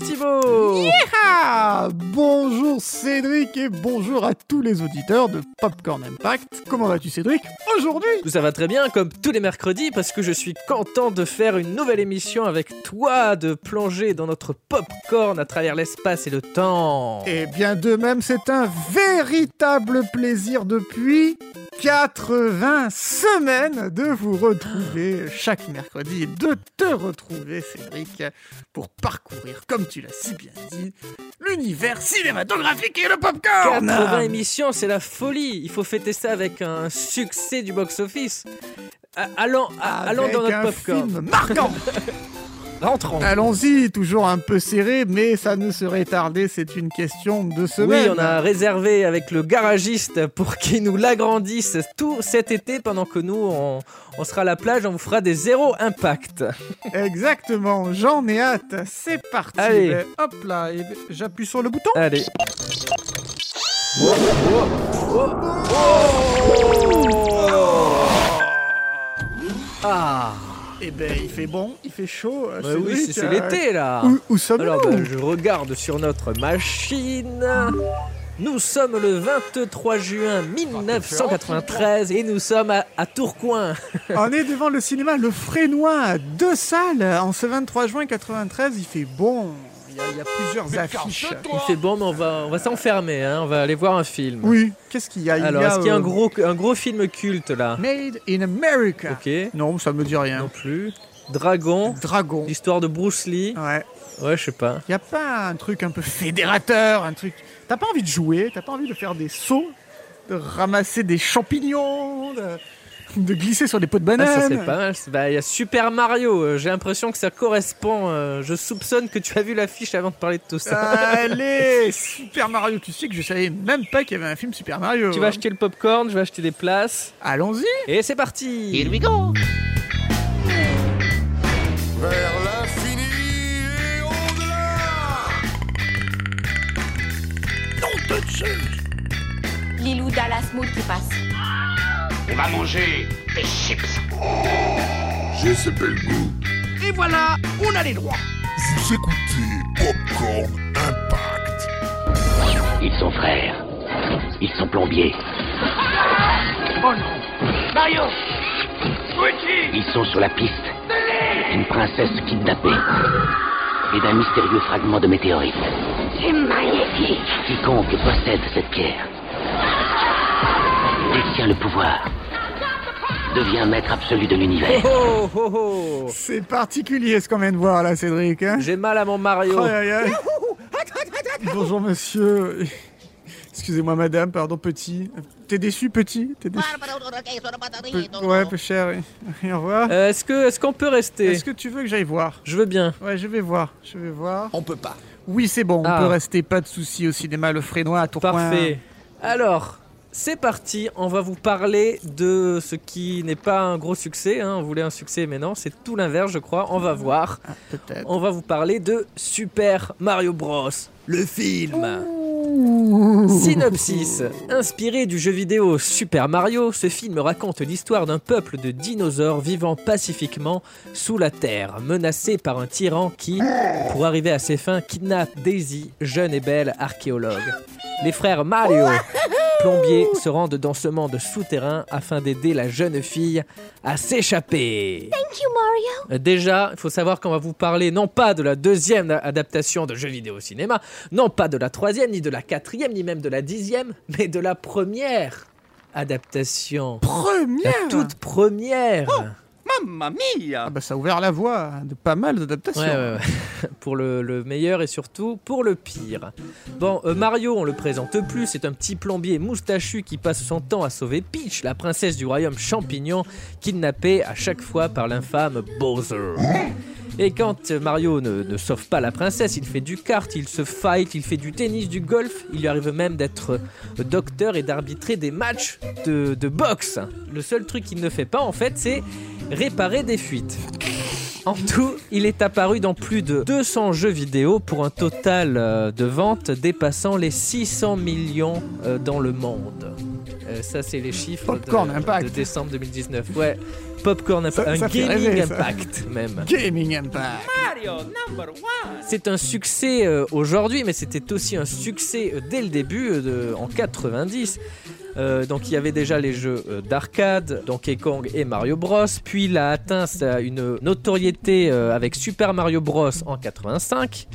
Thibaut. Ah, bonjour Cédric et bonjour à tous les auditeurs de Popcorn Impact. Comment vas-tu Cédric? Aujourd'hui Ça va très bien, comme tous les mercredis, parce que je suis content de faire une nouvelle émission avec toi, de plonger dans notre popcorn à travers l'espace et le temps. Eh bien de même, c'est un véritable plaisir depuis 80 semaines de vous retrouver chaque mercredi et de te retrouver Cédric pour parcourir, comme tu l'as si bien dit, l'univers cinématographique et le popcorn 80 émissions, c'est la folie. Il faut fêter ça avec un succès du box-office. Allons, allons dans notre un popcorn. film marquant Rentrons. Allons-y, toujours un peu serré, mais ça ne serait tardé, c'est une question de Oui, semaine. on a réservé avec le garagiste pour qu'il nous l'agrandisse tout cet été pendant que nous, on, on sera à la plage, on vous fera des zéro impact. Exactement, j'en ai hâte, c'est parti. Allez. Hop là, j'appuie sur le bouton. Allez. Ah, Et ben il fait bon, il fait chaud. euh, bah oui, c'est euh, l'été là. Où, où sommes-nous Alors, bah, je regarde sur notre machine. Nous sommes le 23 juin 1993 et nous sommes à, à Tourcoing. On est devant le cinéma Le Frénois, deux salles. En ce 23 juin 93, il fait bon. Il y a, il y a plusieurs affiches. Il fait bon, mais on va, on va s'enfermer, hein, on va aller voir un film. Oui, qu'est-ce qu'il y a? Il Alors, y a, est-ce qu'il y a un euh, gros, un gros film culte là? Made in America. Ok, Non, ça me dit rien. non plus. Dragon, Dragon. l'histoire de Bruce Lee. Ouais. Ouais, je sais pas. Il y a pas un truc un peu fédérateur, un truc? T'as pas envie de jouer, t'as pas envie de faire des sauts, de ramasser des champignons, de, de glisser sur des pots de Ah, banane. ça serait pas mal. Bah, il y a Super Mario. euh, J'ai l'impression que ça correspond. euh, je soupçonne que tu as vu l'affiche avant de parler de tout ça. Allez, Super Mario. Tu sais que je savais même pas qu'il y avait un film Super Mario. Tu vas acheter le popcorn, je vais acheter des places. Allons-y. Et c'est parti Here we go. Vers l'infini et au-delà Lilou Dallas Mood qui passe. On va manger des chips. J'ai ce bel goût. Et voilà, on a les droits. Vous écoutez Popcorn Impact. Ils sont frères. Ils sont plombiers. Oh non. Mario Luigi Ils sont sur la piste d'une princesse kidnappée et d'un mystérieux fragment de météorite. C'est magnifique. Quiconque possède cette pierre détient le pouvoir, devient maître absolu de l'univers. Oh, oh, oh. C'est particulier ce qu'on vient de voir là, Cédric. Hein J'ai mal à mon Mario. Aïe, aïe, aïe. Bonjour monsieur. Excusez-moi madame, pardon petit. T'es déçu petit? T'es déçu? Peu- Ouais, peu cher. oui. Au revoir. Euh, est-ce que est-ce qu'on peut rester? Est-ce que tu veux que j'aille voir? Je veux bien. Ouais, je vais voir. Je vais voir. On peut pas. Oui, c'est bon, Ah. on peut rester, pas de souci au cinéma Le Frénois à Tourcoing. Parfait. Alors, c'est parti. On va vous parler de ce qui n'est pas un gros succès. hein. On voulait un succès, mais non, c'est tout l'inverse, je crois. On va voir. Ah, Peut-être. On va vous parler de Super Mario Bros. Le film. Synopsis. Inspiré du jeu vidéo Super Mario, ce film raconte l'histoire d'un peuple de dinosaures vivant pacifiquement sous la Terre, menacé par un tyran qui, pour arriver à ses fins, kidnappe Daisy, jeune et belle archéologue. Les frères Mario, plombiers, se rendent dans ce monde souterrain afin d'aider la jeune fille à s'échapper. Thank you, Mario. Euh, Déjà, il faut savoir qu'on va vous parler non pas de la deuxième adaptation de jeux vidéo au cinéma, non pas de la troisième, ni de la quatrième, ni même de la dixième, mais de la première adaptation. La Première toute première. Mamma mia Ah bah ça a ouvert la voie de pas mal d'adaptations. Ouais, ouais, ouais. pour le, le meilleur et surtout pour le pire. Bon, euh, Mario, on le présente plus, c'est un petit plombier moustachu qui passe son temps à sauver Peach, la princesse du royaume champignon, kidnappée à chaque fois par l'infâme Bowser. Et quand Mario ne, ne sauve pas la princesse, il fait du kart, il se fight, il fait du tennis, du golf, il lui arrive même d'être docteur et d'arbitrer des matchs de, de boxe. Le seul truc qu'il ne fait pas en fait, c'est réparer des fuites. En tout, il est apparu dans plus de 200 jeux vidéo pour un total euh, de ventes dépassant les 600 millions euh, dans le monde. Euh, ça, c'est les chiffres Popcorn de, Impact. de décembre 2019. Ouais, Popcorn Impact, un ça gaming rêver, ça. impact même. Gaming Impact. Mario number one. C'est un succès aujourd'hui, mais c'était aussi un succès dès le début, de- en 90. Euh, donc il y avait déjà les jeux euh, d'arcade, Donkey Kong et Mario Bros. Puis il a atteint une notoriété euh, avec Super Mario Bros. en 85.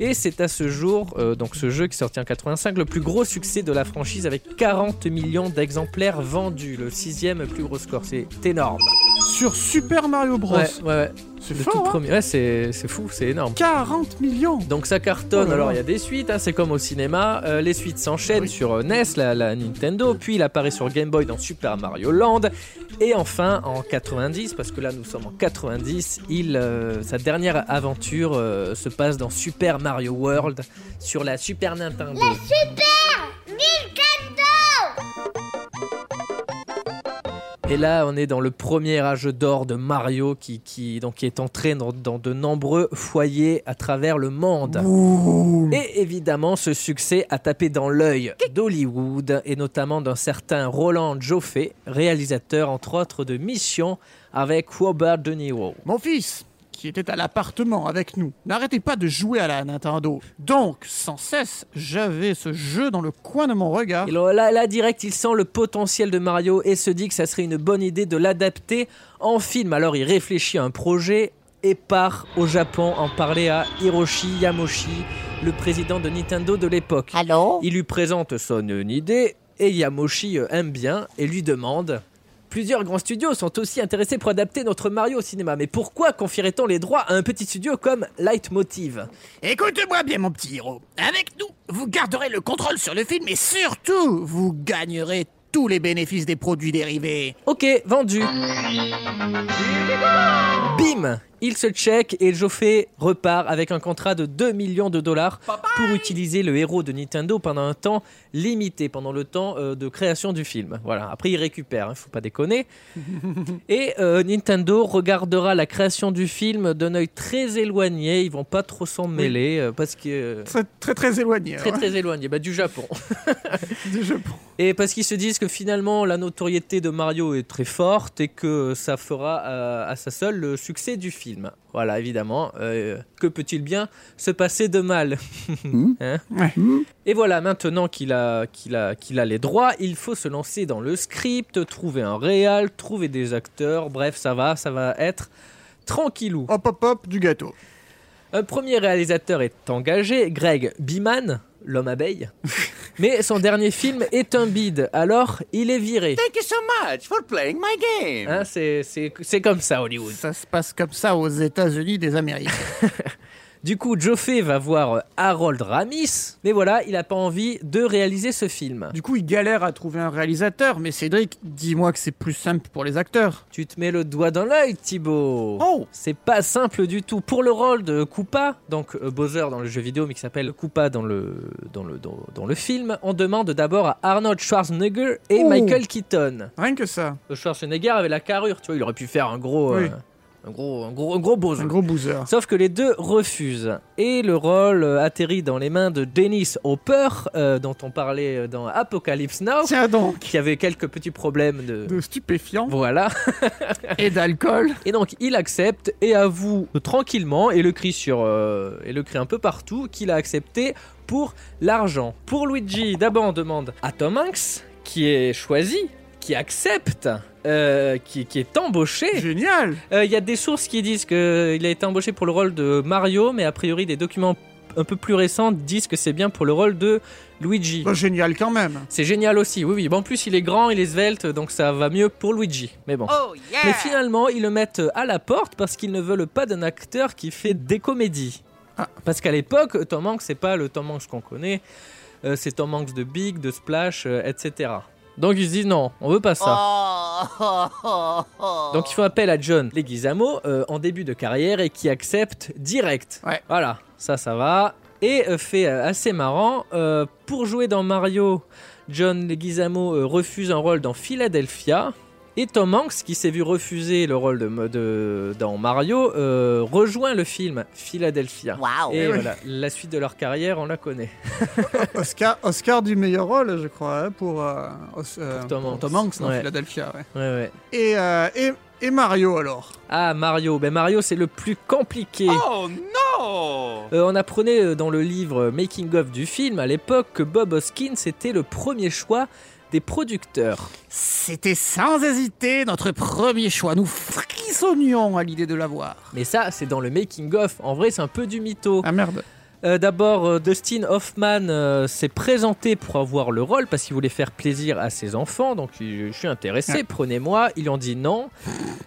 Et c'est à ce jour, euh, donc ce jeu qui est sorti en 85, le plus gros succès de la franchise avec 40 millions d'exemplaires vendus. Le sixième plus gros score, c'est énorme. Sur Super Mario Bros. Ouais, ouais, ouais. C'est tout fort, hein premier. Ouais, c'est c'est fou, c'est énorme. 40 millions Donc ça cartonne, Oh alors il y a des suites, hein, c'est comme au cinéma. Euh, les suites s'enchaînent Oui. sur euh, NES, la, la Nintendo, puis il apparaît sur Game Boy dans Super Mario Land. Et enfin en 90, parce que là nous sommes en 90, il, euh, sa dernière aventure euh, se passe dans Super Mario World sur la Super Nintendo. Et là, on est dans le premier âge d'or de Mario qui, qui, donc, qui est entré dans, dans de nombreux foyers à travers le monde. Ouh. Et évidemment, ce succès a tapé dans l'œil d'Hollywood et notamment d'un certain Roland Joffé, réalisateur entre autres de Mission avec Robert De Niro. Mon fils, qui était à l'appartement avec nous, n'arrêtait pas de jouer à la Nintendo. Donc, sans cesse, j'avais ce jeu dans le coin de mon regard. Et là, là, direct, il sent le potentiel de Mario et se dit que ça serait une bonne idée de l'adapter en film. Alors il réfléchit à un projet et part au Japon en parler à Hiroshi Yamoshi, le président de Nintendo de l'époque. Allô Il lui présente son idée et Yamoshi euh, aime bien et lui demande Plusieurs grands studios sont aussi intéressés pour adapter notre Mario au cinéma, mais pourquoi confierait-on les droits à un petit studio comme Leitmotiv? Écoute-moi bien, mon petit héros. Avec nous, vous garderez le contrôle sur le film et surtout, vous gagnerez tous les bénéfices des produits dérivés. Ok, vendu. Bim Il se check et Joffé repart avec un contrat de 2 millions de dollars pour utiliser le héros de Nintendo pendant un temps limité, pendant le temps euh, de création du film. Voilà, après il récupère, hein, faut pas déconner. Et euh, Nintendo regardera la création du film d'un œil très éloigné, ils vont pas trop s'en mêler euh, parce que... Très, très, très éloigné. Très hein, très éloigné, bah, du Japon. du Japon. Et parce qu'ils se disent que finalement la notoriété de Mario est très forte et que ça fera à sa seule le succès du film. Voilà, évidemment. euh, que peut-il bien se passer de mal Hein Ouais. Et voilà, maintenant qu'il a, qu'il a, qu'il a les droits, il faut se lancer dans le script, trouver un réal, trouver des acteurs. Bref, ça va, ça va être tranquillou. Hop, hop, hop, du gâteau. Un premier réalisateur est engagé, Greg Biman, l'homme abeille. Mais son dernier film est un bide, alors il est viré. Thank you so much for playing my game. Hein, c'est, c'est, c'est comme ça, Hollywood. Ça se passe comme ça aux États-Unis des Amériques. Du coup, Joffé va voir Harold Ramis, mais voilà, il n'a pas envie de réaliser ce film. du coup, il galère à trouver un réalisateur, mais Cédric, dis-moi que c'est plus simple pour les acteurs. Tu te mets le doigt dans l'œil, Thibaut. Oh C'est pas simple du tout. Pour le rôle de Koopa, donc euh, Bowser dans le jeu vidéo, mais qui s'appelle Koopa dans le, dans, le, dans, dans le film, on demande d'abord à Arnold Schwarzenegger et Oh. Michael Keaton. Rien que ça. Le Schwarzenegger avait la carrure, tu vois, il aurait pu faire un gros, Oui. euh, un gros, un gros, un gros Bowser. Un gros boozer. Sauf que les deux refusent. Et le rôle euh, atterrit dans les mains de Dennis Hopper, euh, dont on parlait euh, dans Apocalypse Now, Tiens donc, qui avait quelques petits problèmes de... de stupéfiants Voilà. et d'alcool. Et donc il accepte et avoue tranquillement, et le crie sur, euh, et le crie un peu partout, qu'il a accepté pour l'argent. Pour Luigi, d'abord on demande à Tom Hanks, qui est choisi, qui accepte, euh, qui, qui est embauché. Génial Euh, Il y a des sources qui disent qu'il a été embauché pour le rôle de Mario, mais a priori des documents un peu plus récents disent que c'est bien pour le rôle de Luigi. Bah, Génial quand même. C'est génial aussi, oui, oui. Bon, en plus, il est grand, il est svelte, donc ça va mieux pour Luigi. Mais bon. Oh yeah. Mais finalement, ils le mettent à la porte parce qu'ils ne veulent pas d'un acteur qui fait des comédies. Ah. Parce qu'à l'époque, Tom Hanks, c'est pas le Tom Hanks qu'on connaît. Euh, c'est Tom Hanks de Big, de Splash, euh, etc. Donc ils se disent non, on veut pas ça. Oh. Donc ils font appel à John Leguizamo euh, en début de carrière et qui accepte direct. Ouais. Voilà, ça, ça va. Et euh, fait euh, assez marrant, euh, pour jouer dans Mario, John Leguizamo euh, refuse un rôle dans Philadelphia. Et Tom Hanks, qui s'est vu refuser le rôle de, de- dans Mario, euh, rejoint le film Philadelphia. Wow. Et Eh oui. voilà, la suite de leur carrière, on la connaît. Oscar, Oscar du meilleur rôle, je crois, hein, pour, euh, Os- euh, Pour Tom pour Hanks. Tom Hanks dans Ouais. Philadelphia. ouais. Ouais, ouais. Et, euh, et, et Mario alors? Ah, Mario. Ben Mario, c'est le plus compliqué. Oh no! Euh, on apprenait dans le livre Making of du film à l'époque que Bob Hoskins était le premier choix des producteurs. C'était sans hésiter notre premier choix. Nous frissonnions à l'idée de l'avoir. Mais ça, c'est dans le Making of. En vrai, c'est un peu du mytho. Ah merde. Euh, D'abord, euh, Dustin Hoffman euh, s'est présenté pour avoir le rôle parce qu'il voulait faire plaisir à ses enfants. Donc, je suis intéressé, prenez-moi. Ils ont dit non.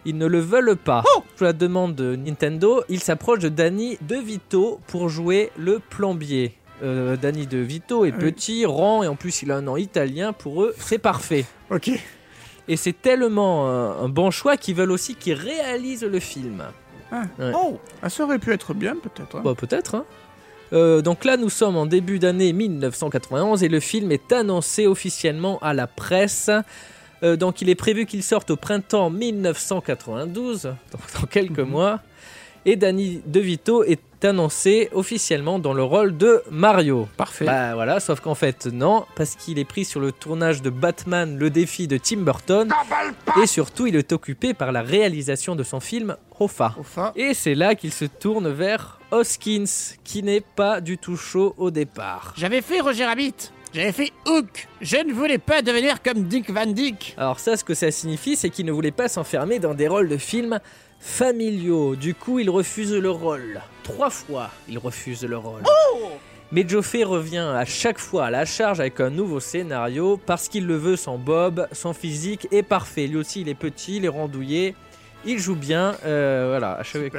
Ils ne le veulent pas. Sous la demande de Nintendo, il s'approche de Danny DeVito pour jouer le plombier. Euh, Danny DeVito est Oui. petit, rond et en plus il a un nom italien. Pour eux, c'est parfait. Ok. Et c'est tellement euh, un bon choix qu'ils veulent aussi qu'il réalise le film. Ouais. Oh, ah, ça aurait pu être bien peut-être. hein. Bah peut-être. hein. Euh, donc là, nous sommes en début d'année 1991 et le film est annoncé officiellement à la presse. Euh, donc il est prévu qu'il sorte au printemps 1992, donc dans quelques mois. Et Danny DeVito est annoncé officiellement dans le rôle de Mario. Parfait. Bah voilà, sauf qu'en fait non, parce qu'il est pris sur le tournage de Batman, le défi de Tim Burton, et surtout il est occupé par la réalisation de son film Hoffa. Et c'est là qu'il se tourne vers Hoskins, qui n'est pas du tout chaud au départ. j'avais fait Roger Rabbit. J'avais fait Hook. Je ne voulais pas devenir comme Dick Van Dyke. Alors ça, ce que ça signifie, c'est qu'il ne voulait pas s'enfermer dans des rôles de films familiaux. Du coup, il refuse le rôle. Trois fois, il refuse le rôle. Mais Joffé revient à chaque fois à la charge avec un nouveau scénario parce qu'il le veut son Bob, son physique est parfait. Lui aussi, il est petit, il est rondouillé, il joue bien. euh, voilà, à chaque-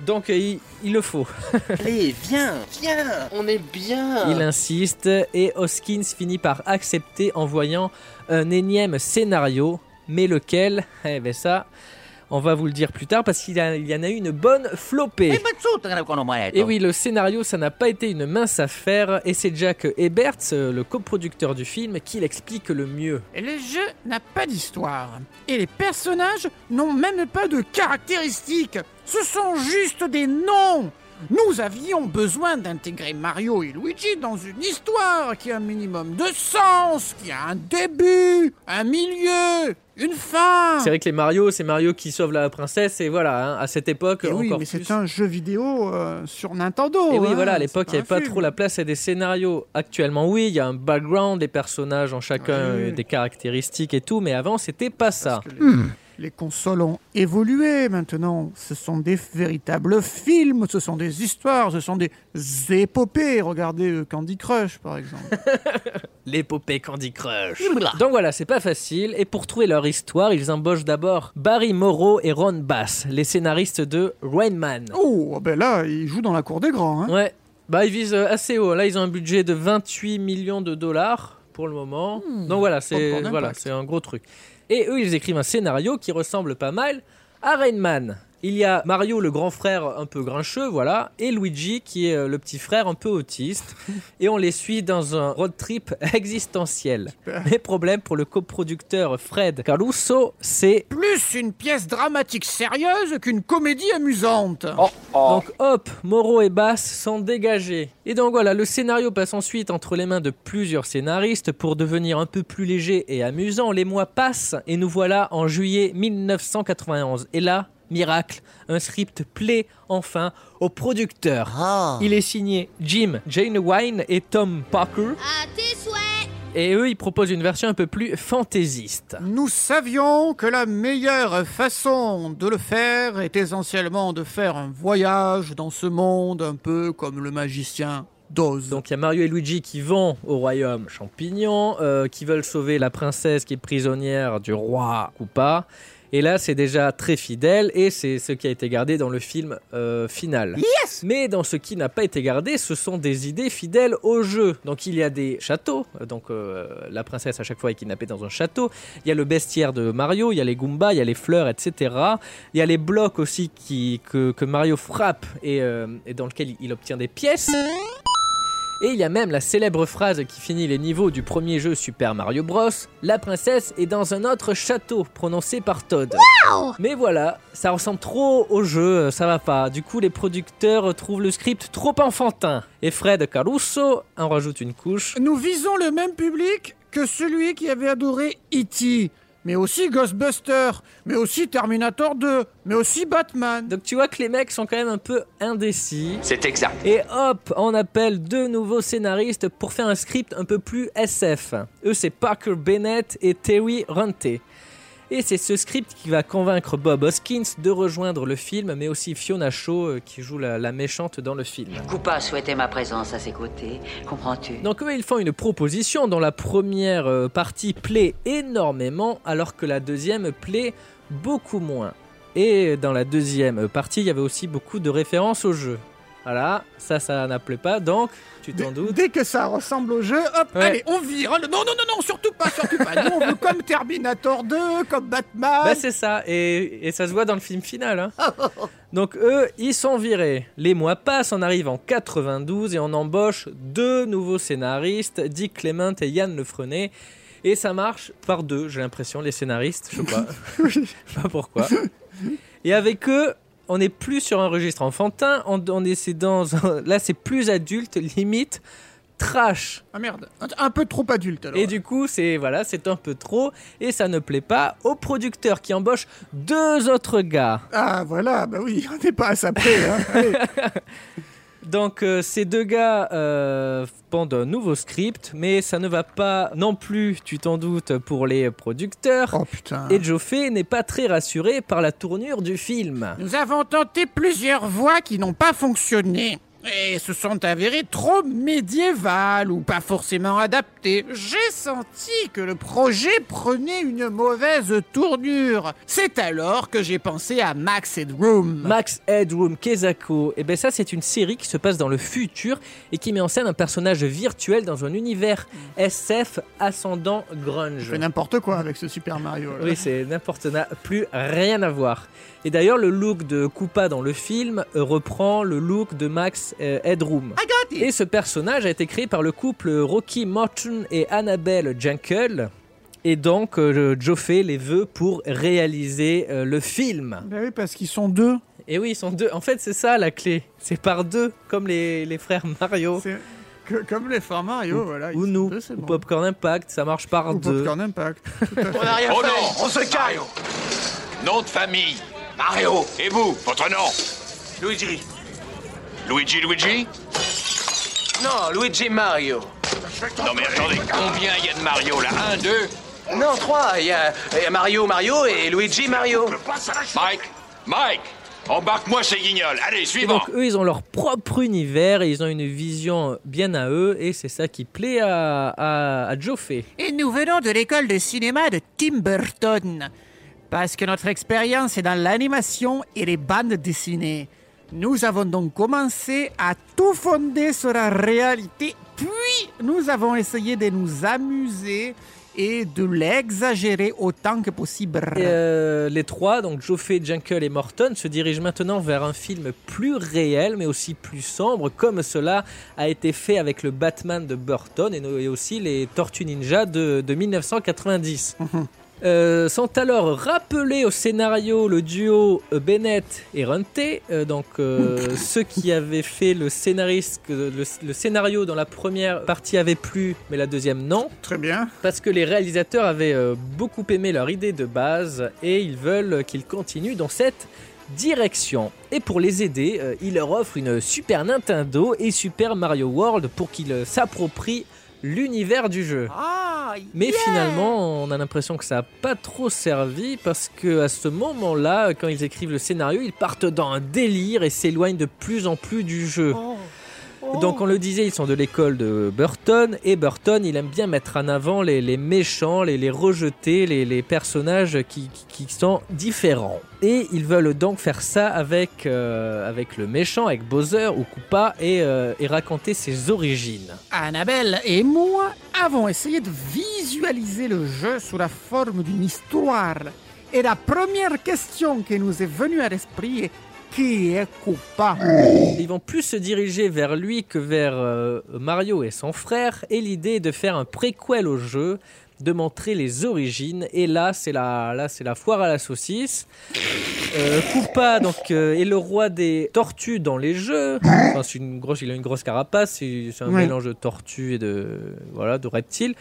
Donc euh, il- il le faut. Allez, viens, viens, on est bien. Il insiste et Hoskins finit par accepter en voyant un énième scénario, mais lequel? Eh ben ça, on va vous le dire plus tard parce qu'il y a- il y en a eu une bonne flopée. Et oui, le scénario, ça n'a pas été une mince affaire et c'est Jack Eberts, euh, le coproducteur du film, qui l'explique le mieux. Et le jeu n'a pas d'histoire. Et les personnages n'ont même pas de caractéristiques. Ce sont juste des noms. Nous avions besoin d'intégrer Mario et Luigi dans une histoire qui a un minimum de sens, qui a un début, un milieu, une fin. C'est vrai que les Mario, c'est Mario qui sauve la princesse et voilà, hein, à cette époque, Et oui, encore mais c'est un jeu vidéo euh, sur Nintendo. Et oui, hein, voilà, à l'époque, il n'y avait pas trop la place à des scénarios. Actuellement, oui, il y a un background, des personnages en chacun, Oui, des caractéristiques et tout, mais avant, c'était pas ça. Parce que les, les consoles ont évolué maintenant. Ce sont des véritables films, ce sont des histoires, ce sont des épopées. Regardez euh, Candy Crush, par exemple. L'épopée Candy Crush. Donc voilà, c'est pas facile. Et pour trouver leur histoire, ils embauchent d'abord Barry Morrow et Ron Bass, les scénaristes de Rain Man. oh, ben là, ils jouent dans la cour des grands. Hein. Ouais, bah ils visent euh, assez haut. Là, ils ont un budget de 28 millions de dollars pour le moment. Donc voilà, c'est voilà, un gros truc. Et eux, ils écrivent un scénario qui ressemble pas mal à Rain Man. Il y a Mario, le grand frère un peu grincheux, voilà, et Luigi, qui est euh, le petit frère un peu autiste. et on les suit dans un road trip existentiel. Mais problème pour le coproducteur Fred Caruso, c'est Plus une pièce dramatique sérieuse qu'une comédie amusante. Donc hop, Moreau et Bass sont dégagés. Et donc voilà, le scénario passe ensuite entre les mains de plusieurs scénaristes pour devenir un peu plus léger et amusant. Les mois passent et nous voilà en juillet 1991. Et là, miracle, un script plaît enfin au producteur. Il est signé Jim Janewine et Tom Parker. À tes souhaits Et eux, ils proposent une version un peu plus fantaisiste. Nous savions que la meilleure façon de le faire est essentiellement de faire un voyage dans ce monde un peu comme le magicien d'Oz. Donc il y a Mario et Luigi qui vont au royaume champignon, euh, qui veulent sauver la princesse qui est prisonnière du roi Koopa. Et là, c'est déjà très fidèle et c'est ce qui a été gardé dans le film euh, final. Mais dans ce qui n'a pas été gardé, ce sont des idées fidèles au jeu. Donc il y a des châteaux. Donc euh, la princesse à chaque fois est kidnappée dans un château. Il y a le bestiaire de Mario, il y a les Goombas, il y a les fleurs, etc. Il y a les blocs aussi qui, que, que Mario frappe et, euh, et dans lequel il obtient des pièces. Et il y a même la célèbre phrase qui finit les niveaux du premier jeu Super Mario Bros. La princesse est dans un autre château, prononcé par Todd. Mais voilà, ça ressemble trop au jeu, euh, ça va pas. Du coup, les producteurs trouvent le script trop enfantin. Et Fred Caruso en rajoute une couche. Nous visons le même public que celui qui avait adoré E.T., mais aussi Ghostbusters, mais aussi Terminator 2, mais aussi Batman. Donc tu vois que les mecs sont quand même un peu indécis. C'est exact. Et hop, on appelle deux nouveaux scénaristes pour faire un script un peu plus SF. Eux, c'est Parker Bennett et Terry Runte. Et c'est ce script qui va convaincre Bob Hoskins de rejoindre le film, mais aussi Fiona Shaw euh, qui joue la, la méchante dans le film. Koopa souhaitait ma présence à ses côtés, comprends-tu? Donc eux, ils font une proposition dont la première euh, partie plaît énormément, alors que la deuxième plaît beaucoup moins. Et dans la deuxième partie, il y avait aussi beaucoup de références au jeu. Voilà, ça, ça n'appelait pas, donc tu t'en Dès, doutes. dès que ça ressemble au jeu, hop, Ouais. allez, on vire. Non, non, non, non, surtout pas, surtout pas. Nous, on veut comme Terminator 2, comme Batman. Bah c'est ça, et, et ça se voit dans le film final. hein. Donc eux, ils sont virés. Les mois passent, on arrive en 92 et on embauche deux nouveaux scénaristes, Dick Clement et Yann Lefrenet. Et ça marche par deux, j'ai l'impression, les scénaristes, je sais pas. je sais pas pourquoi. Et avec eux, on n'est plus sur un registre enfantin, on, on est c'est dans un- là c'est plus adulte, limite trash. Ah merde, un, peu trop adulte alors. Et du coup, c'est voilà, c'est un peu trop et ça ne plaît pas au producteur qui embauche deux autres gars. Ah voilà, bah oui, on n'est pas à ça près. Hein. Donc euh, ces deux gars euh, pendent un nouveau script, mais ça ne va pas non plus, tu t'en doutes, pour les producteurs. Oh putain. Et Joffé n'est pas très rassuré par la tournure du film. Nous avons tenté plusieurs voies qui n'ont pas fonctionné. Et se sont avérées trop médiévales ou pas forcément adaptées. J'ai senti que le projet prenait une mauvaise tournure. C'est alors que j'ai pensé à Max Headroom. Max Headroom Kezako, et ben ça c'est une série qui se passe dans le futur et qui met en scène un personnage virtuel dans un univers SF ascendant grunge. Je fais n'importe quoi avec ce Super Mario. là. Oui, c'est n'importe n'a plus rien à voir. Et d'ailleurs, le look de Koopa dans le film reprend le look de Max Headroom. I got it. Et ce personnage a été créé par le couple Rocky Morton et Annabelle Jankel. Et donc, euh, Joe fait les vœux pour réaliser euh, le film. Bah oui, parce qu'ils sont deux. Et oui, ils sont deux. En fait, c'est ça la clé. C'est par deux, comme les, les frères Mario. Que- comme les frères Mario, voilà. ils Ou nous, deux, ou bon. Popcorn Impact, ça marche par Ou deux. Popcorn Impact. On n'a rien Oh fait. non, on se calme Nom de famille Mario. Et vous, votre nom Luigi. Luigi Luigi? Non, Luigi Mario. Non mais attendez, combien il y a de Mario là? Un, deux? Non, trois. Il y, a il y a Mario Mario et Luigi Mario. Mike Mike Embarque-moi ces guignols. Allez, Et suivant donc eux, ils ont leur propre univers et ils ont une vision bien à eux et c'est ça qui plaît à, à, à Joe Fay. Et nous venons de l'école de cinéma de Tim Burton. Parce que notre expérience est dans l'animation et les bandes dessinées. Nous avons donc commencé à tout fonder sur la réalité, puis nous avons essayé de nous amuser et de l'exagérer autant que possible. Euh, les trois, donc Joffé, Jankel et Morton, se dirigent maintenant vers un film plus réel mais aussi plus sombre, comme cela a été fait avec le Batman de Burton et aussi les Tortues Ninja de, de 1990. Euh, sont alors rappelés au scénario le duo euh, Bennett et Runte, euh, donc euh, ceux qui avaient fait le, scénariste, le, le scénario dans la première partie avait plu, mais la deuxième non Très bien. parce que les réalisateurs avaient beaucoup aimé leur idée de base et ils veulent qu'ils continuent dans cette direction. Et pour les aider, ils leur offrent une Super Nintendo et Super Mario World pour qu'ils s'approprient l'univers du jeu. Ah, Mais finalement, on a l'impression que ça n'a pas trop servi parce que à ce moment-là, quand ils écrivent le scénario, ils partent dans un délire et s'éloignent de plus en plus du jeu. Donc on le disait, ils sont de l'école de Burton et Burton, il aime bien mettre en avant les, les méchants, les, les rejeter, les, les personnages qui, qui, qui sont différents. Et ils veulent donc faire ça avec, euh, avec le méchant, avec Bowser ou Koopa et, euh, et raconter ses origines. Annabelle et moi avons essayé de visualiser le jeu sous la forme d'une histoire. Et la première question qui nous est venue à l'esprit est qui est coupable Ils vont plus se diriger vers lui que vers euh, Mario et son frère. Et l'idée est de faire un préquel au jeu, de montrer les origines. Et là, c'est la, là, c'est la foire à la saucisse. Euh, Koopa donc euh, est le roi des tortues dans les jeux. Enfin, c'est une grosse, il a une grosse carapace. C'est c'est un Ouais. mélange de tortues et de voilà de reptiles.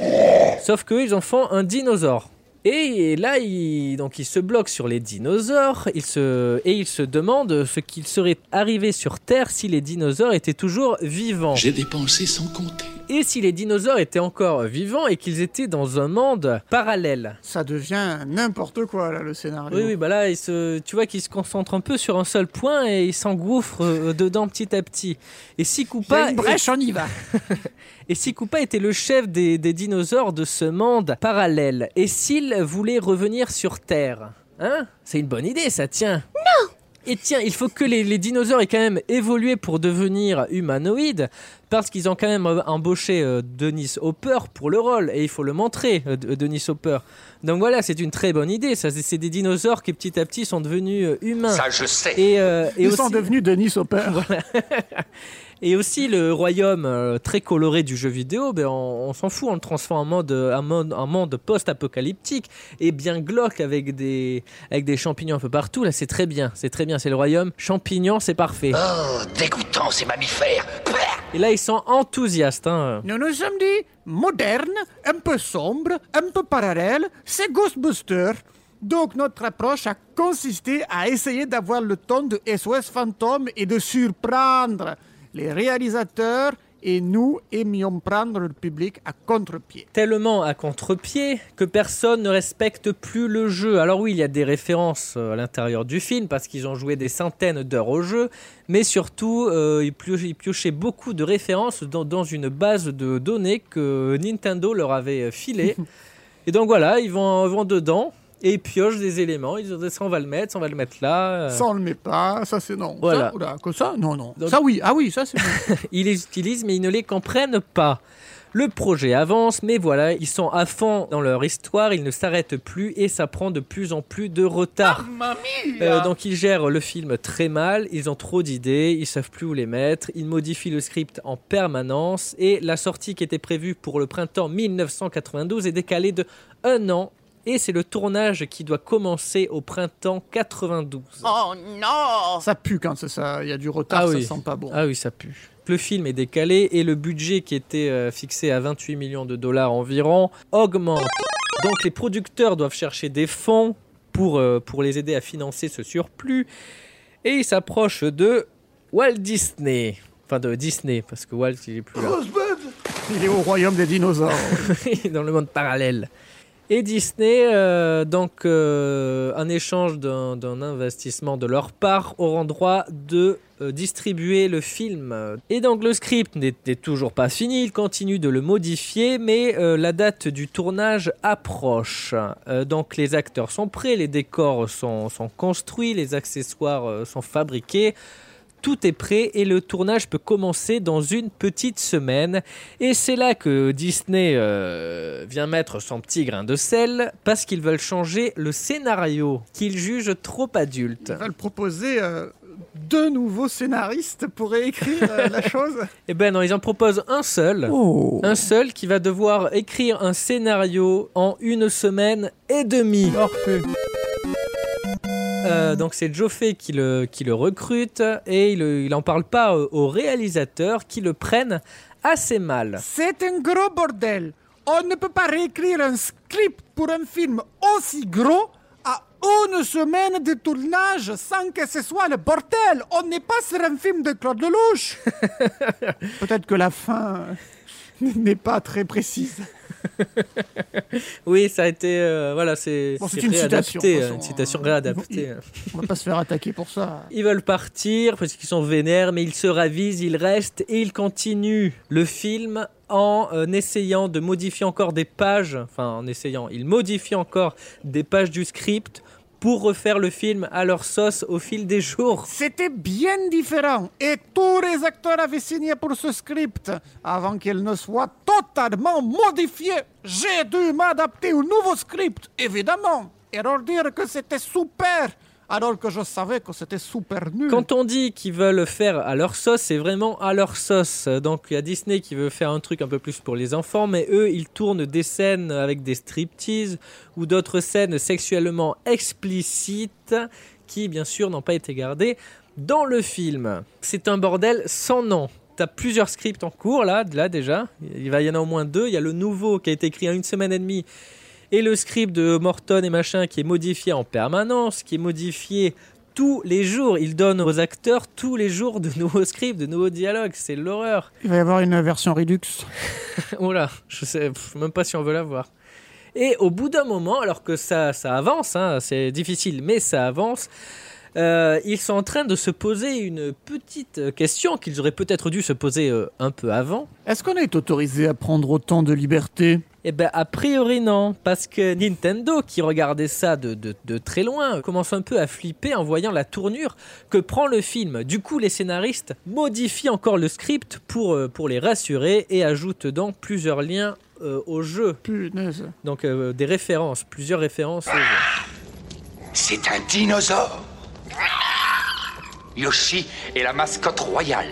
Sauf qu'eux, ils en font un dinosaure. Et là, il, donc, il se bloque sur les dinosaures il se, et il se demande ce qu'il serait arrivé sur Terre si les dinosaures étaient toujours vivants. J'ai dépensé sans compter. Et si les dinosaures étaient encore vivants et qu'ils étaient dans un monde parallèle. Ça devient n'importe quoi, là, le scénario. Oui, oui, bah là, il se, tu vois qu'il se concentre un peu sur un seul point et il s'engouffre euh, dedans petit à petit. Et si Il y a Koopa, une brèche, on y va. et si Koopa était le chef des, des dinosaures de ce monde parallèle, et s'il voulait revenir sur Terre Hein? C'est une bonne idée, ça tient. Non! Et tiens, il faut que les, les dinosaures aient quand même évolué pour devenir humanoïdes, parce qu'ils ont quand même euh, embauché euh, Denis Hopper pour le rôle, et il faut le montrer, euh, de- Denis Hopper. Donc voilà, c'est une très bonne idée. Ça, c'est- des dinosaures qui petit à petit sont devenus euh, humains. Ça, je sais. Et, euh, et Ils sont devenus Denis Hopper. et aussi le royaume euh, très coloré du jeu vidéo, ben on, on s'en fout, on le transforme en mode, un monde, un monde post-apocalyptique et bien glauque avec des, avec des champignons un peu partout. Là, c'est très bien, c'est très bien, c'est le royaume champignons, c'est parfait. Oh, dégoûtant ces mammifères. Pouah Et là, ils sont enthousiastes. Hein. Nous nous sommes dit moderne, un peu sombre, un peu parallèle, c'est Ghostbuster. Donc notre approche a consisté à essayer d'avoir le ton de SOS Phantom et de surprendre les réalisateurs et nous aimions prendre le public à contre-pied. Tellement à contre-pied que personne ne respecte plus le jeu. Alors oui, il y a des références euh, à l'intérieur du film parce qu'ils ont joué des centaines d'heures au jeu, mais surtout euh, ils, pio- ils piochaient beaucoup de références dans, dans une base de données que Nintendo leur avait filée. Et donc voilà, ils vont, vont dedans et ils piochent des éléments. Ils disent ça on va le mettre, ça on va le mettre là. Euh, Ça on le met pas, ça c'est non. Voilà. Ça, oula, que ça Non, non. Donc- Ça oui, ah oui, ça c'est bon. Ils les utilisent, mais ils ne les comprennent pas. Le projet avance, mais voilà, ils sont à fond dans leur histoire, ils ne s'arrêtent plus et ça prend de plus en plus de retard. Euh, donc ils gèrent le film très mal, ils ont trop d'idées, ils savent plus où les mettre, ils modifient le script en permanence et la sortie qui était prévue pour le printemps 1992 est décalée de un an et c'est le tournage qui doit commencer au printemps 92. Oh non ça pue quand c'est ça, il y a du retard, Ah ça oui. sent pas bon. Ah oui, ça pue. Le film est décalé et le budget qui était euh, fixé à 28 millions de dollars environ augmente. Donc les producteurs doivent chercher des fonds pour, euh, pour les aider à financer ce surplus et ils s'approchent de Walt Disney. Enfin de Disney parce que Walt il est plus là. Il est au royaume des dinosaures. dans le monde parallèle. Et Disney, euh, donc, euh, en échange d'un investissement de leur part, auront droit de euh, distribuer le film. Et donc, le script n'était toujours pas fini, il continue de le modifier, mais euh, la date du tournage approche. Euh, donc, les acteurs sont prêts, les décors sont, sont construits, les accessoires euh, sont fabriqués. Tout est prêt et le tournage peut commencer dans une petite semaine. Et c'est là que Disney euh, vient mettre son petit grain de sel parce qu'ils veulent changer le scénario qu'ils jugent trop adulte. Ils veulent proposer euh, deux nouveaux scénaristes pour réécrire euh, la chose. Eh ben non, ils en proposent un seul. Oh Un seul qui va devoir écrire un scénario en une semaine et demie. Parfait. Euh, donc c'est Joffé qui le, qui le recrute et il, il en parle pas au, au réalisateur qui le prennent assez mal. C'est un gros bordel. On ne peut pas réécrire un script pour un film aussi gros à une semaine de tournage sans que ce soit le bordel. On n'est pas sur un film de Claude Lelouch. Peut-être que la fin n'est pas très précise. Oui, ça a été euh, voilà, c'est Bon, une citation, euh, façon, une citation réadaptée. On va pas se faire attaquer pour ça. Ils veulent partir parce qu'ils sont vénères, mais ils se ravisent, ils restent et ils continuent le film en euh, essayant de modifier encore des pages, enfin en essayant, ils modifient encore des pages du script pour refaire le film à leur sauce au fil des jours. C'était bien différent et tous les acteurs avaient signé pour ce script avant qu'il ne soit totalement modifié. J'ai dû m'adapter au nouveau script, évidemment, et leur dire que c'était super alors que je savais que c'était super nul. Quand on dit qu'ils veulent faire à leur sauce, c'est vraiment à leur sauce. Donc il y a Disney qui veut faire un truc un peu plus pour les enfants, mais eux, ils tournent des scènes avec des striptease ou d'autres scènes sexuellement explicites qui, bien sûr, n'ont pas été gardées dans le film. C'est un bordel sans nom. T'as plusieurs scripts en cours là, là déjà. Il va y en a au moins deux. Il y a le nouveau qui a été écrit en une semaine et demie et le script de Morton et machin qui est modifié en permanence, qui est modifié tous les jours. Il donne aux acteurs tous les jours de nouveaux scripts, de nouveaux dialogues. C'est l'horreur. Il va y avoir une version Redux. là, je sais même pas si on veut la voir. Et au bout d'un moment, alors que ça, ça avance, hein, c'est difficile, mais ça avance, euh, ils sont en train de se poser une petite question qu'ils auraient peut-être dû se poser euh, un peu avant. Est-ce qu'on est autorisé à prendre autant de liberté? Eh ben, a priori non, parce que Nintendo, qui regardait ça de, de- de très loin, commence un peu à flipper en voyant la tournure que prend le film. Du coup, les scénaristes modifient encore le script pour, euh, pour les rassurer et ajoutent dedans plusieurs liens euh, au jeu. Punaise. Donc euh, des références, plusieurs références au jeu. C'est un dinosaure. Yoshi est la mascotte royale.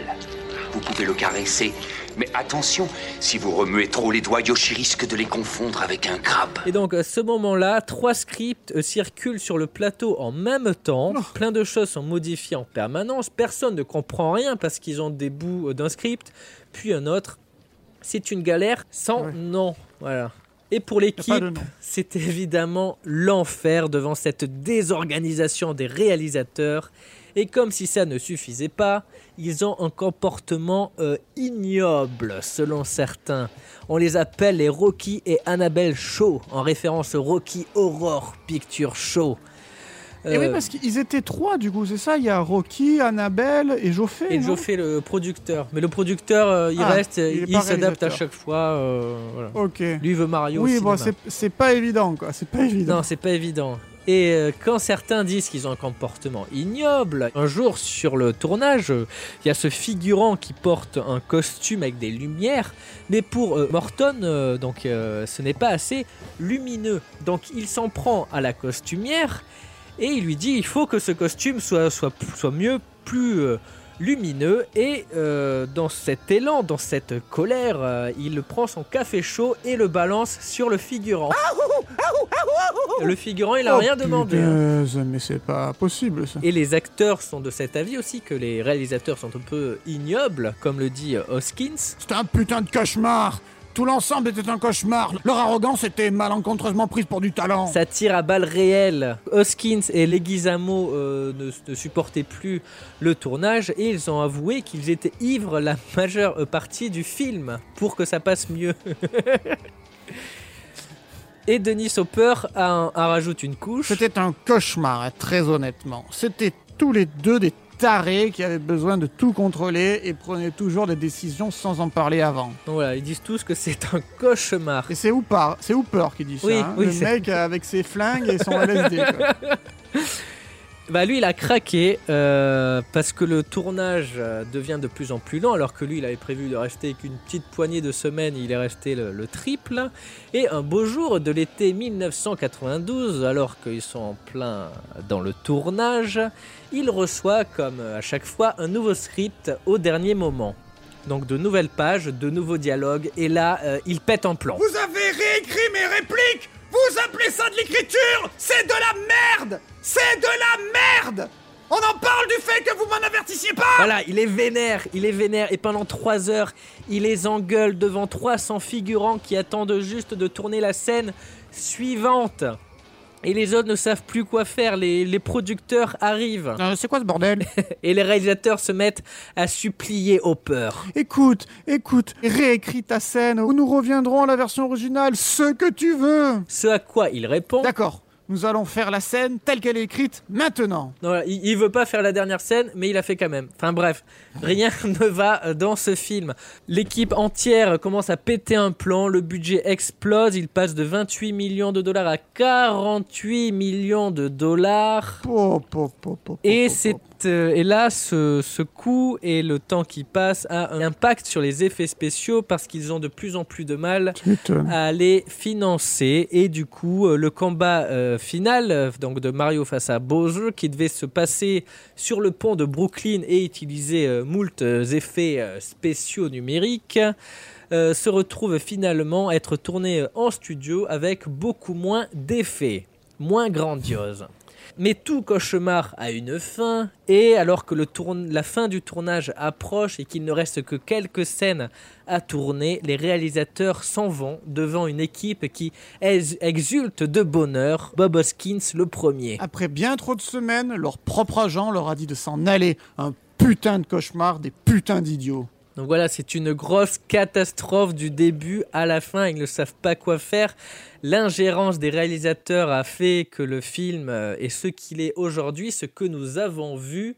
Vous pouvez le caresser, mais attention, si vous remuez trop les doigts, Yoshi risque de les confondre avec un crabe. Et donc à ce moment-là, trois scripts euh, circulent sur le plateau en même temps. Plein de choses sont modifiées en permanence. Personne ne comprend rien parce qu'ils ont des bouts euh, d'un script, puis un autre. C'est une galère sans Ouais. nom. Voilà. Et pour l'équipe, c'est évidemment l'enfer devant cette désorganisation des réalisateurs. Et comme si ça ne suffisait pas, ils ont un comportement euh, ignoble, selon certains. On les appelle les Rocky et Annabelle Show, en référence au Rocky Horror Picture Show. Et oui, Euh, parce qu'ils étaient trois du coup, c'est ça Il y a Rocky, Annabelle et Joffé. et Joffé le producteur. Mais le producteur, euh, il Ah, reste, il s'adapte à chaque fois. euh, voilà. Ok. Lui veut Mario. Oui, bon, c'est pas évident quoi, c'est pas évident. Non, c'est pas évident. Et quand certains disent qu'ils ont un comportement ignoble, un jour sur le tournage, il y a ce figurant qui porte un costume avec des lumières, mais pour euh, Morton, euh, donc euh, ce n'est pas assez lumineux. Donc il s'en prend à la costumière et il lui dit il faut que ce costume soit soit soit mieux, plus euh, lumineux. Et euh, dans cet élan, dans cette colère, euh, il prend son café chaud et le balance sur le figurant. Le figurant, il a Oh, rien demandé. hein. mais c'est pas possible ça. Et les acteurs sont de cet avis aussi que les réalisateurs sont un peu ignobles, comme le dit Hoskins. C'était un putain de cauchemar Tout l'ensemble était un cauchemar Leur arrogance était malencontreusement prise pour du talent Ça tire à balles réelles. Hoskins et Leguizamo euh, ne, ne supportaient plus le tournage et ils ont avoué qu'ils étaient ivres la majeure partie du film pour que ça passe mieux. et Denis Hopper a rajoute une couche. C'était un cauchemar, très honnêtement. C'était tous les deux des tarés qui avaient besoin de tout contrôler et prenaient toujours des décisions sans en parler avant. Donc voilà, ils disent tous que c'est un cauchemar. Et c'est Hooper, c'est Hooper qui dit ça. Oui, hein, oui, le mec avec ses flingues et son LSD. quoi. Bah lui il a craqué euh, parce que le tournage euh, devient de plus en plus lent alors que lui il avait prévu de rester qu'une petite poignée de semaines, il est resté le, le triple. Et un beau jour de l'été 1992, alors qu'ils sont en plein dans le tournage, il reçoit comme à chaque fois un nouveau script au dernier moment. Donc de nouvelles pages, de nouveaux dialogues et là euh, il pète en plomb. Vous avez réécrit mes répliques Vous appelez ça de l'écriture? C'est de la merde! C'est de la merde! On en parle du fait que vous m'en avertissiez pas! Voilà, il est vénère, il est vénère, et pendant trois heures, il les engueule devant 300 figurants qui attendent juste de tourner la scène suivante. Et les autres ne savent plus quoi faire, les, les producteurs arrivent, Euh, C'est quoi ce bordel et les réalisateurs se mettent à supplier Hopper. Écoute, écoute, réécris ta scène. Ou nous reviendrons à la version originale, ce que tu veux. Ce à quoi il répond. D'accord, nous allons faire la scène telle qu'elle est écrite maintenant. Voilà, il, il veut pas faire la dernière scène, mais il a fait quand même. Enfin bref, rien ne va dans ce film. L'équipe entière commence à péter un plan, le budget explose, il passe de 28 millions de dollars à 48 millions de dollars. Po, po, po, po, po, Et c'est. Euh, et là, ce, ce coût et le temps qui passe a un impact sur les effets spéciaux parce qu'ils ont de plus en plus de mal à les financer et du coup euh, le combat euh, final euh, donc de Mario face à Bowser qui devait se passer sur le pont de Brooklyn et utiliser euh, moult euh, effets euh, spéciaux numériques euh, se retrouve finalement être tourné euh, en studio avec beaucoup moins d'effets, moins grandiose. Mais tout cauchemar a une fin, et alors que la fin du tournage approche et qu'il ne reste que quelques scènes à tourner, les réalisateurs s'en vont devant une équipe qui ex- exulte de bonheur, Bob Hoskins le premier. Après bien trop de semaines, leur propre agent leur a dit de s'en aller. Un putain de cauchemar, des putains d'idiots. Donc voilà, c'est une grosse catastrophe du début à la fin. Ils ne savent pas quoi faire. L'ingérence des réalisateurs a fait que le film euh, est ce qu'il est aujourd'hui, ce que nous avons vu.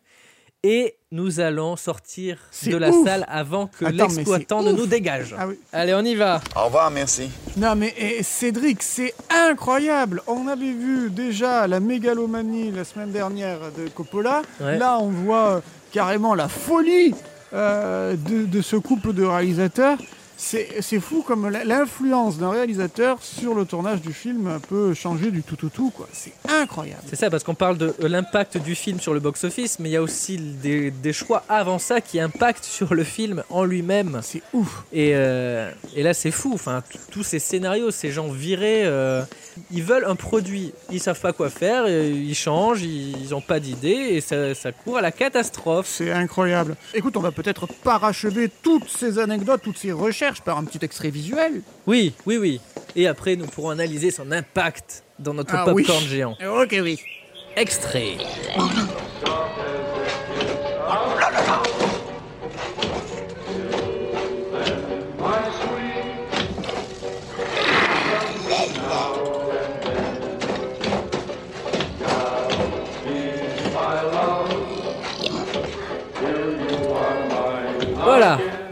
Et nous allons sortir de la ouf. salle avant que l'exploitant ne ouf. nous dégage. Ah oui. Allez, on y va. Au revoir, merci. Non mais eh, Cédric, c'est incroyable. On avait vu déjà la mégalomanie la semaine dernière de Coppola. Ouais. Là, on voit euh, carrément la folie de, de ce couple de réalisateurs. C'est fou comme l'influence d'un réalisateur sur le tournage du film peut changer du tout au tout. quoi. C'est incroyable. C'est ça, parce qu'on parle de euh, l'impact du film sur le box-office, mais il y a aussi des, des choix avant ça qui impactent sur le film en lui-même. C'est ouf. Et, euh, et là, c'est fou. Enfin, tous ces scénarios, ces gens virés, euh, ils veulent un produit. Ils savent pas quoi faire, ils changent, ils n'ont pas d'idée, et ça, ça court à la catastrophe. C'est incroyable. Écoute, on va peut-être parachever toutes ces anecdotes, toutes ces recherches par un petit extrait visuel. Oui, oui, oui. Et après, nous pourrons analyser son impact dans notre Ah popcorn oui. géant. Ok, oui. Extrait.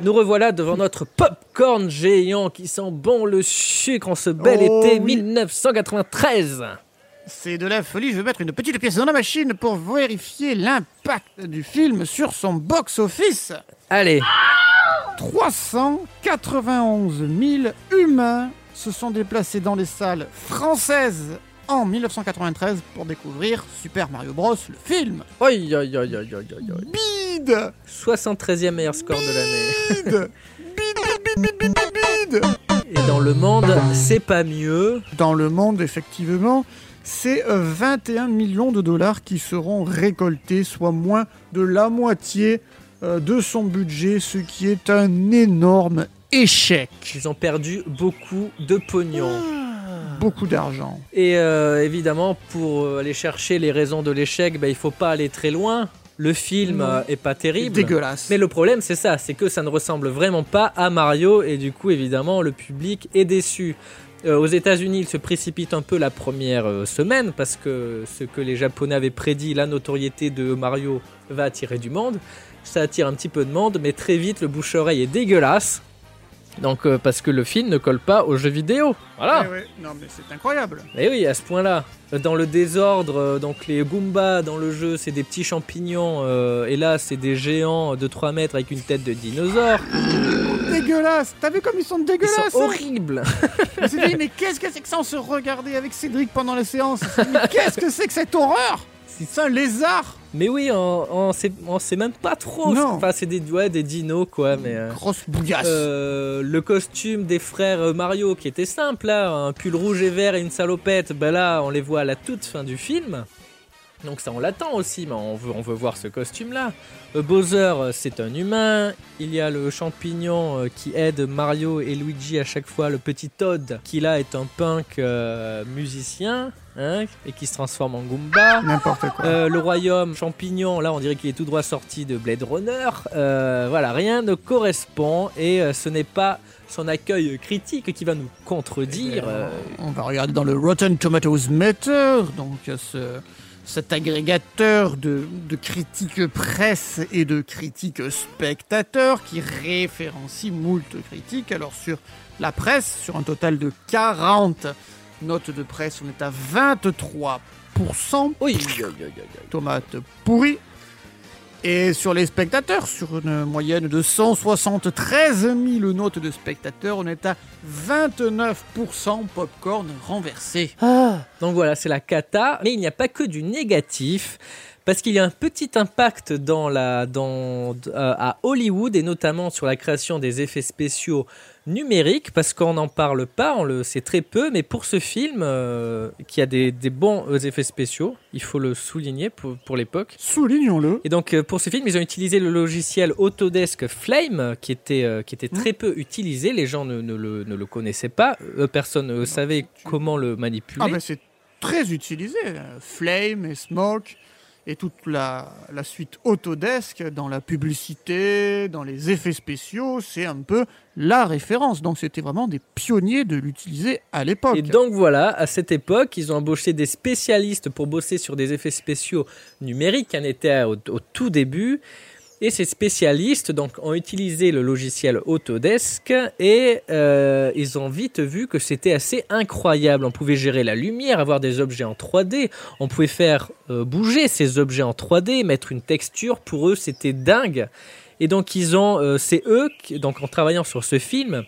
Nous revoilà devant notre popcorn géant qui sent bon le sucre en ce bel Oh été oui. 1993. C'est de la folie, je vais mettre une petite pièce dans la machine pour vérifier l'impact du film sur son box-office. Allez, 391 000 humains se sont déplacés dans les salles françaises en 1993 pour découvrir Super Mario Bros, le film. Oi. Bide 73e meilleur score de l'année. Bide Bide, bide, bide, bide, bide Et dans le monde, c'est pas mieux. Dans le monde, effectivement, c'est euh, 21 millions de dollars qui seront récoltés, soit moins de la moitié euh, de son budget, ce qui est un énorme échec. Ils ont perdu beaucoup de pognon. Beaucoup d'argent. Et euh, évidemment, pour euh, aller chercher les raisons de l'échec, bah, il faut pas aller très loin. Le film euh, est pas terrible. Dégueulasse. Mais le problème, c'est ça, c'est que ça ne ressemble vraiment pas à Mario et du coup, évidemment, le public est déçu. Euh, aux États-Unis, il se précipite un peu la première euh, semaine parce que ce que les Japonais avaient prédit, la notoriété de Mario va attirer du monde. Ça attire un petit peu de monde, mais très vite, le bouche-oreille est dégueulasse. Donc, euh, parce que le film ne colle pas aux jeux vidéo. Voilà. Eh ouais, Non, mais c'est incroyable. Et oui, à ce point-là. Dans le désordre, euh, donc les Goombas dans le jeu, c'est des petits champignons. euh, et là, c'est des géants de 3 mètres avec une tête de dinosaure. Dégueulasse. T'as vu comme ils sont Ils dégueulasses sont hein horribles. Dit, mais qu'est-ce que c'est que ça On se regardait avec Cédric pendant la séance. Dit, mais qu'est-ce que c'est que cette horreur? C'est un lézard Mais oui, on, on, sait, on sait même pas trop. Non. Enfin, c'est des, ouais, des dinos, quoi. Mais, euh, Grosse bouillasse. euh, le costume des frères euh, Mario, qui était simple, là, un pull rouge et vert et une salopette, ben là, on les voit à la toute fin du film. Donc ça, on l'attend aussi, mais on veut, on veut voir ce costume-là. Euh, Bowser, euh, c'est un humain. Il y a le champignon euh, qui aide Mario et Luigi à chaque fois. Le petit Todd, qui là est un punk euh, musicien, hein, et qui se transforme en Goomba. N'importe quoi. Euh, le royaume champignon, là on dirait qu'il est tout droit sorti de Blade Runner. Euh, voilà, rien ne correspond et ce n'est pas son accueil critique qui va nous contredire. euh, On va regarder dans le Rotten Tomatoes Meter, donc ce, cet agrégateur de, de critiques presse et de critiques spectateurs qui référencie moult critiques. Alors sur la presse, sur un total de 40 notes de presse, on est à 23%. Oui, oui, oui, oui, oui. Tomate pourrie. Et sur les spectateurs, sur une moyenne de 173 000 notes de spectateurs, on est à 29% popcorn renversé. Donc voilà, c'est la cata, mais il n'y a pas que du négatif. Parce qu'il y a un petit impact dans la, dans, euh, à Hollywood et notamment sur la création des effets spéciaux numériques, parce qu'on n'en parle pas, on le sait très peu, mais pour ce film, euh, qui a des, des bons euh, effets spéciaux, il faut le souligner pour, pour l'époque. Soulignons-le. Et donc euh, pour ce film, ils ont utilisé le logiciel Autodesk Flame, qui était, euh, qui était très peu utilisé, les gens ne, ne le, ne le connaissaient pas, personne ne savait comment le manipuler. Ah ben c'est très utilisé. Flame et Smoke et toute la, suite Autodesk dans la publicité, dans les effets spéciaux, c'est un peu la référence. Donc c'était vraiment des pionniers de l'utiliser à l'époque. Et donc voilà, à cette époque, ils ont embauché des spécialistes pour bosser sur des effets spéciaux numériques, qui en étaient au, au tout début. Et ces spécialistes donc, ont utilisé le logiciel Autodesk et euh, ils ont vite vu que c'était assez incroyable. On pouvait gérer la lumière, avoir des objets en 3D, on pouvait faire euh, bouger ces objets en 3D, mettre une texture. Pour eux, c'était dingue. Et donc ils ont, euh, c'est eux, donc en travaillant sur ce film,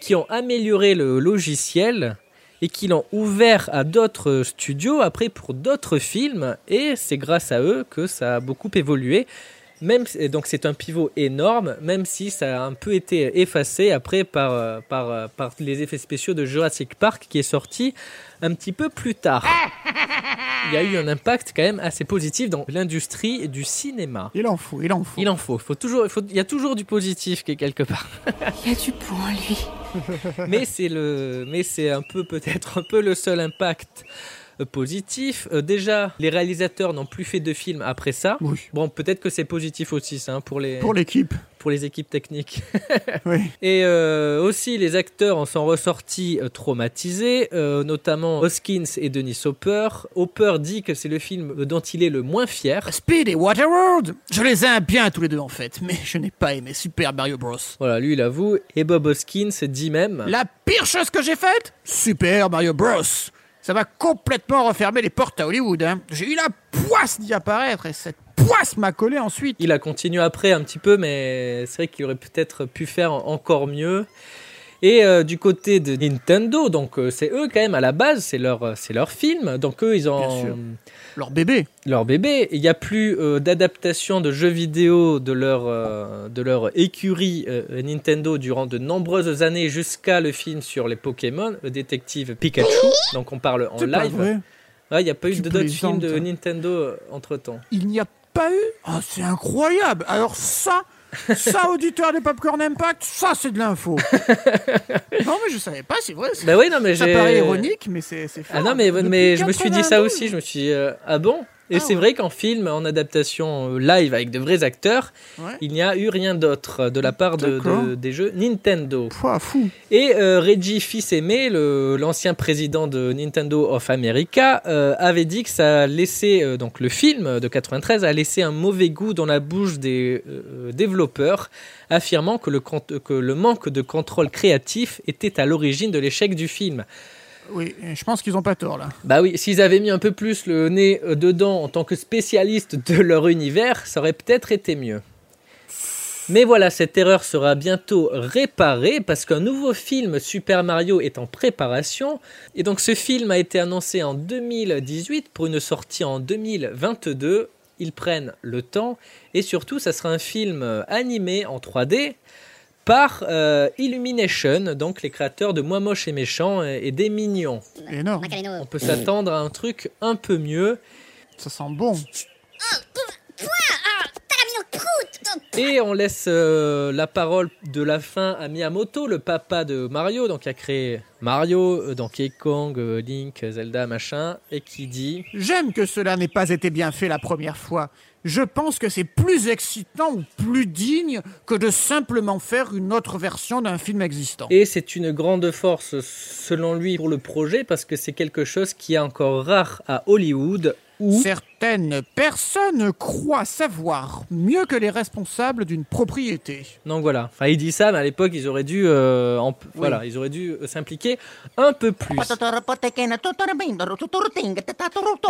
qui ont amélioré le logiciel et qui l'ont ouvert à d'autres studios après pour d'autres films et c'est grâce à eux que ça a beaucoup évolué. Même, donc c'est un pivot énorme, même si ça a un peu été effacé après par, euh, par, euh, par les effets spéciaux de Jurassic Park qui est sorti un petit peu plus tard. Il y a eu un impact quand même assez positif dans l'industrie du cinéma. Il en faut, il en faut. Il en faut, faut toujours, il, faut, il y a toujours du positif qui est quelque part. Il y a du en lui. mais c'est le, mais c'est un peu peut-être un peu le seul impact positif. Euh, déjà, les réalisateurs n'ont plus fait de films après ça. Oui. Bon, peut-être que c'est positif aussi, ça, hein, pour les Pour l'équipe. pour les équipes techniques. Oui. Et euh, aussi, les acteurs en sont ressortis euh, traumatisés, euh, notamment Hoskins et Denis Hopper. Hopper dit que c'est le film dont il est le moins fier. Speed et Waterworld, je les aime bien tous les deux en fait, mais je n'ai pas aimé Super Mario Bros. Voilà, lui, il avoue. Et Bob Hoskins dit même. La pire chose que j'ai faite Super Mario Bros. Ça va complètement refermer les portes à Hollywood. Hein. J'ai eu la poisse d'y apparaître et cette poisse m'a collé ensuite. Il a continué après un petit peu, mais c'est vrai qu'il aurait peut-être pu faire encore mieux. Et euh, du côté de Nintendo, donc euh, c'est eux quand même à la base, c'est leur, euh, c'est leur film. Donc eux, ils Bien ont sûr. Leur bébé. leur bébé. Il n'y a plus euh, d'adaptation de jeux vidéo de leur, euh, de leur écurie euh, Nintendo durant de nombreuses années jusqu'à le film sur les Pokémon, le détective Pikachu. Donc on parle en live. Ouais, Il n'y a pas eu d'autres films de. Nintendo entre temps. Il n'y a pas eu Ah, c'est incroyable. Alors ça, ça, auditeur des Popcorn Impact, ça, c'est de l'info. non, mais je savais pas, c'est vrai. Bah oui, non, mais ça paraît ironique, mais c'est c'est Ah fort. non, mais, je me suis dit ça 92. aussi. Je me suis dit, euh, ah bon? Et Ah c'est ouais. vrai qu'en film, en adaptation euh, live avec de vrais acteurs, Ouais. il n'y a eu rien d'autre euh, de la part de, D'accord. de- des jeux Nintendo. Pouah, fou. Et euh, Reggie Fils-Aimé, l'ancien président de Nintendo of America, euh, avait dit que ça laissait, euh, donc le film de 93 a laissé un mauvais goût dans la bouche des développeurs, affirmant que le, cont- que le manque de contrôle créatif était à l'origine de l'échec du film. Oui, je pense qu'ils ont pas tort là. Bah oui, s'ils avaient mis un peu plus le nez euh, dedans en tant que spécialiste de leur univers, ça aurait peut-être été mieux. Mais voilà, cette erreur sera bientôt réparée parce qu'un nouveau film Super Mario est en préparation. Et donc ce film a été annoncé en 2018 pour une sortie en 2022. Ils prennent le temps et surtout ça sera un film euh, animé en 3D par euh, Illumination, donc les créateurs de Moi Moche et Méchant et et des Mignons. Énorme. On peut s'attendre à un truc un peu mieux. Ça sent bon. Et on laisse euh, la parole de la fin à Miyamoto, le papa de Mario, donc qui a créé Mario, euh, Donkey Kong, euh, Link, Zelda, machin, et qui dit J'aime que cela n'ait pas été bien fait la première fois. Je pense que c'est plus excitant ou plus digne que de simplement faire une autre version d'un film existant. Et c'est une grande force, selon lui, pour le projet, parce que c'est quelque chose qui est encore rare à Hollywood. Ou Certaines personnes croient savoir mieux que les responsables d'une propriété. Donc voilà. Enfin, il dit ça, mais à l'époque, ils auraient dû, euh, en- voilà, ils auraient dû euh, s'impliquer un peu plus.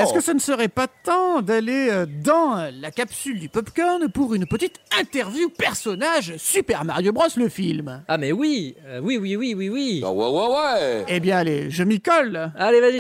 Est-ce que ce ne serait pas temps d'aller euh, dans la capsule du popcorn pour une petite interview personnage Super Mario Bros le film? Ah mais oui, euh, oui, oui, oui, oui, oui. Ah ouais, ouais, ouais. Eh bien allez, je m'y colle. Allez, vas-y,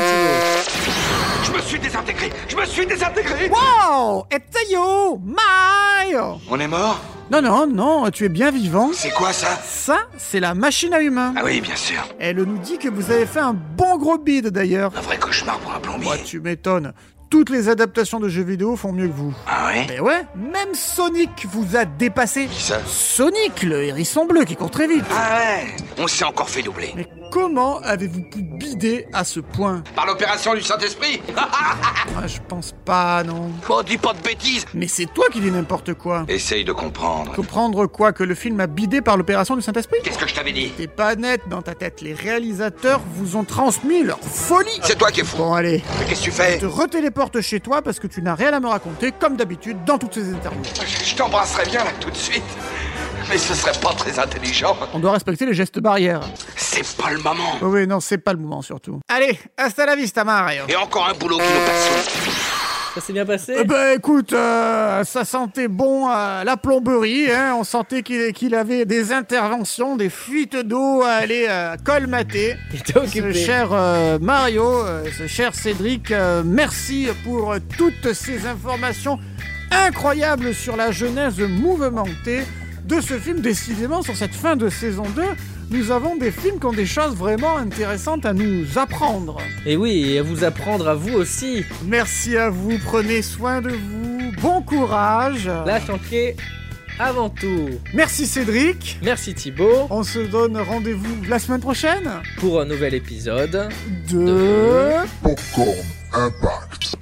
désintégré Je me suis désintégré Wow It's you, Mario On est mort? Non, non, non, tu es bien vivant. C'est quoi ça? Ça, c'est la machine à humains. Ah oui, bien sûr. Elle nous dit que vous avez fait un bon gros bide d'ailleurs. Un vrai cauchemar pour un plombier. Moi, tu m'étonnes. Toutes les adaptations de jeux vidéo font mieux que vous. Ah ouais Mais ouais, même Sonic vous a dépassé. Qui ça Sonic, le hérisson bleu qui court très vite. Ah ouais On s'est encore fait doubler. Mais comment avez-vous pu bider à ce point Par l'opération du Saint-Esprit Ah, Je pense pas, non. Oh, dis pas de bêtises Mais c'est toi qui dis n'importe quoi. Essaye de comprendre. Comprendre quoi Que le film a bidé par l'opération du Saint-Esprit Qu'est-ce que je t'avais dit T'es pas net dans ta tête. Les réalisateurs vous ont transmis leur folie. C'est toi qui es fou. Bon, allez. Mais qu'est-ce que tu fais Je te retéléporte chez toi parce que tu n'as rien à me raconter, comme d'habitude, dans toutes ces interviews. Je t'embrasserais bien là tout de suite. Mais ce serait pas très intelligent. On doit respecter les gestes barrières. C'est pas le moment. Oh oui, non, c'est pas le moment surtout. Allez, hasta la vista, Mario. Et encore un boulot qui nous passe. Ça s'est bien passé Eh ben écoute, euh, ça sentait bon à la plomberie, hein. on sentait qu'il qu'il avait des interventions, des fuites d'eau à aller euh, colmater. Il était Ce cher euh, Mario, euh, ce cher Cédric, merci pour toutes ces informations incroyables sur la genèse mouvementée de ce film. Décidément, sur cette fin de saison 2, nous avons des films qui ont des choses vraiment intéressantes à nous apprendre. Et oui, et à vous apprendre à vous aussi. Merci à vous, prenez soin de vous, bon courage. La chantier avant tout. Merci Cédric. Merci Thibaut On se donne rendez-vous la semaine prochaine pour un nouvel épisode. de... Popcorn Impact.